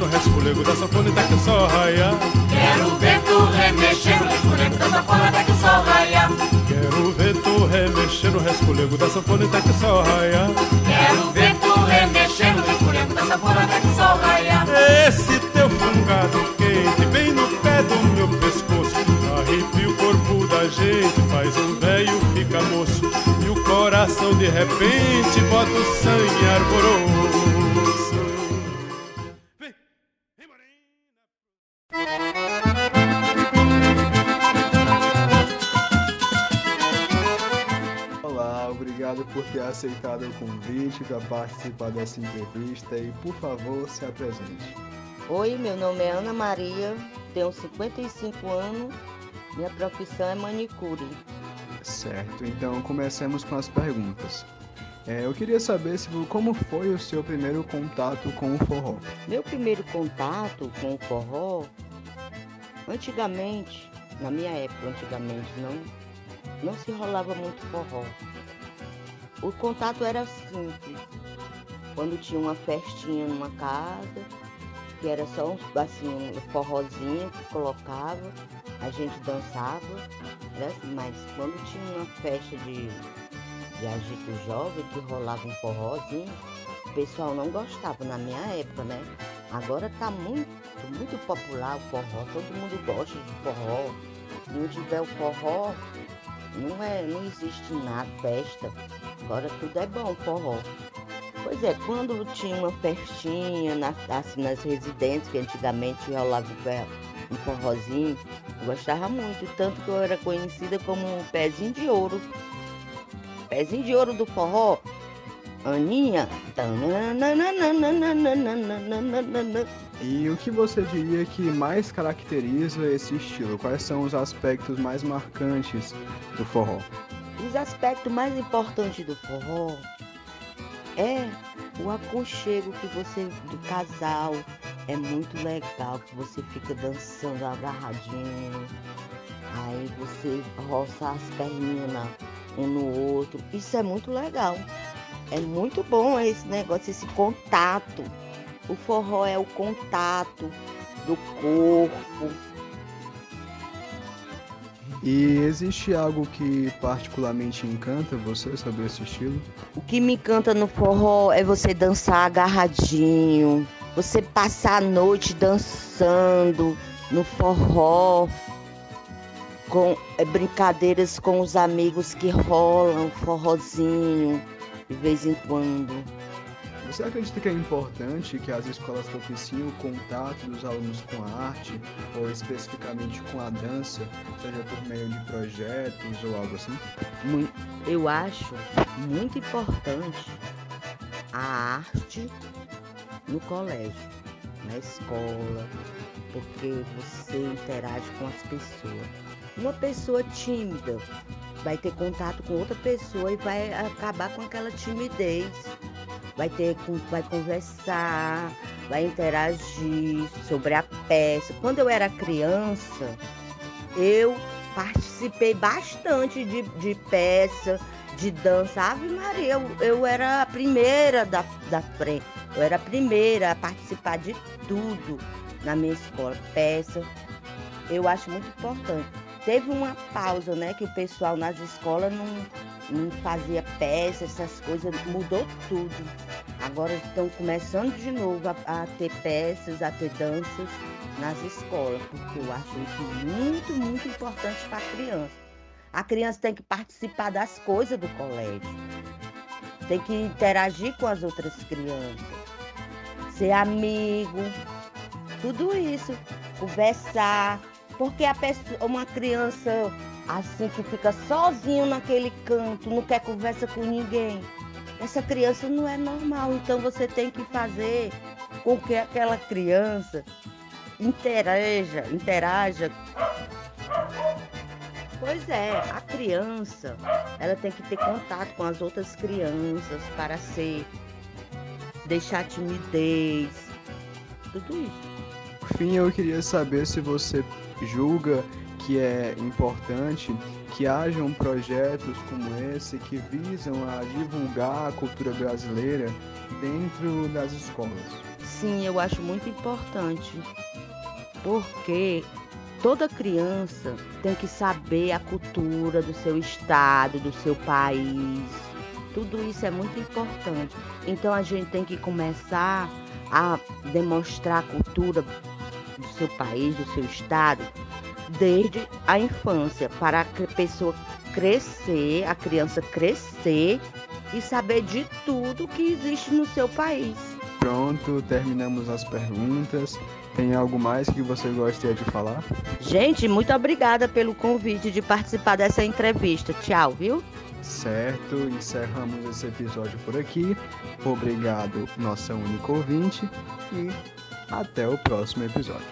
no resfolego da sanfona até que o sol raia. Quero ver tu remexer no resfolego da sanfona até que o sol raia. Quero ver tu remexer no resfolego da sanfona até que o sol raia. Quero ver tu remexer no resfolego da sanfona até que o sol raia. Esse teu fungado quente bem no pé do meu pescoço arrepia o corpo da gente, faz um velho fica moço e o coração de repente bota o sangue arboroso. Obrigado por ter aceitado o convite para participar dessa entrevista e, por favor, se apresente. Oi, meu nome é Ana Maria, tenho 55 anos, minha profissão é manicure. Certo, então comecemos com as perguntas. É, eu queria saber se, como foi o seu primeiro contato com o forró. Meu primeiro contato com o forró, antigamente, na minha época, antigamente, não, não se rolava muito forró. O contato era simples. Quando tinha uma festinha numa casa, que era só um, assim, um forrozinho que colocava, a gente dançava, assim, mas quando tinha uma festa de, de agito jovem, que rolava um forrozinho, o pessoal não gostava na minha época, né? Agora tá muito, muito popular o forró, todo mundo gosta de forró. Se não tiver o forró, não, é, não existe nada, festa. Agora tudo é bom, forró. Pois é, quando tinha uma festinha nas, assim, nas residências, que antigamente rolava um um forrozinho, eu gostava muito, tanto que eu era conhecida como um pezinho de ouro. Pezinho de ouro do forró, Aninha. E o que você diria que mais caracteriza esse estilo? Quais são os aspectos mais marcantes do forró? Os aspectos mais importantes do forró é o aconchego que você, do casal, é muito legal, que você fica dançando agarradinho, aí você roça as perninhas um no outro, isso é muito legal. É muito bom esse negócio, esse contato. O forró é o contato do corpo, E existe algo que particularmente encanta você sobre esse estilo? O que me encanta no forró é você dançar agarradinho, você passar a noite dançando no forró, com é, brincadeiras com os amigos que rolam forrozinho de vez em quando. Você acredita que é importante que as escolas propiciem o contato dos alunos com a arte, ou especificamente com a dança, seja por meio de projetos ou algo assim? Eu acho muito importante a arte no colégio, na escola, porque você interage com as pessoas. Uma pessoa tímida vai ter contato com outra pessoa e vai acabar com aquela timidez. Vai ter, vai conversar, vai interagir sobre a peça. Quando eu era criança, eu participei bastante de, de peça, de dança. Ave Maria, eu, eu era a primeira da, da frente. Eu era a primeira a participar de tudo na minha escola. Peça, eu acho muito importante. Teve uma pausa, né? Que o pessoal nas escolas não, não fazia peça, essas coisas, mudou tudo. Agora estão começando de novo a, a ter peças, a ter danças nas escolas, porque eu acho isso muito, muito importante para a criança. A criança tem que participar das coisas do colégio, tem que interagir com as outras crianças, ser amigo, tudo isso, conversar, porque pessoa, uma criança assim que fica sozinho naquele canto, não quer conversa com ninguém. Essa criança não é normal, então você tem que fazer com que aquela criança interaja, interaja. Pois é, a criança, ela tem que ter contato com as outras crianças para ser deixar timidez, tudo isso. Por fim, eu queria saber se você julga que é importante que hajam projetos como esse que visam a divulgar a cultura brasileira dentro das escolas. Sim, eu acho muito importante, porque toda criança tem que saber a cultura do seu estado, do seu país. Tudo isso é muito importante. Então a gente tem que começar a demonstrar a cultura do seu país, do seu estado, desde a infância, para a pessoa crescer, a criança crescer e saber de tudo que existe no seu país. Pronto, terminamos as perguntas. Tem algo mais que você gostaria de falar? Gente, muito obrigada pelo convite de participar dessa entrevista. Tchau, viu? Certo, encerramos esse episódio por aqui. Obrigado, nossa única ouvinte, e até o próximo episódio.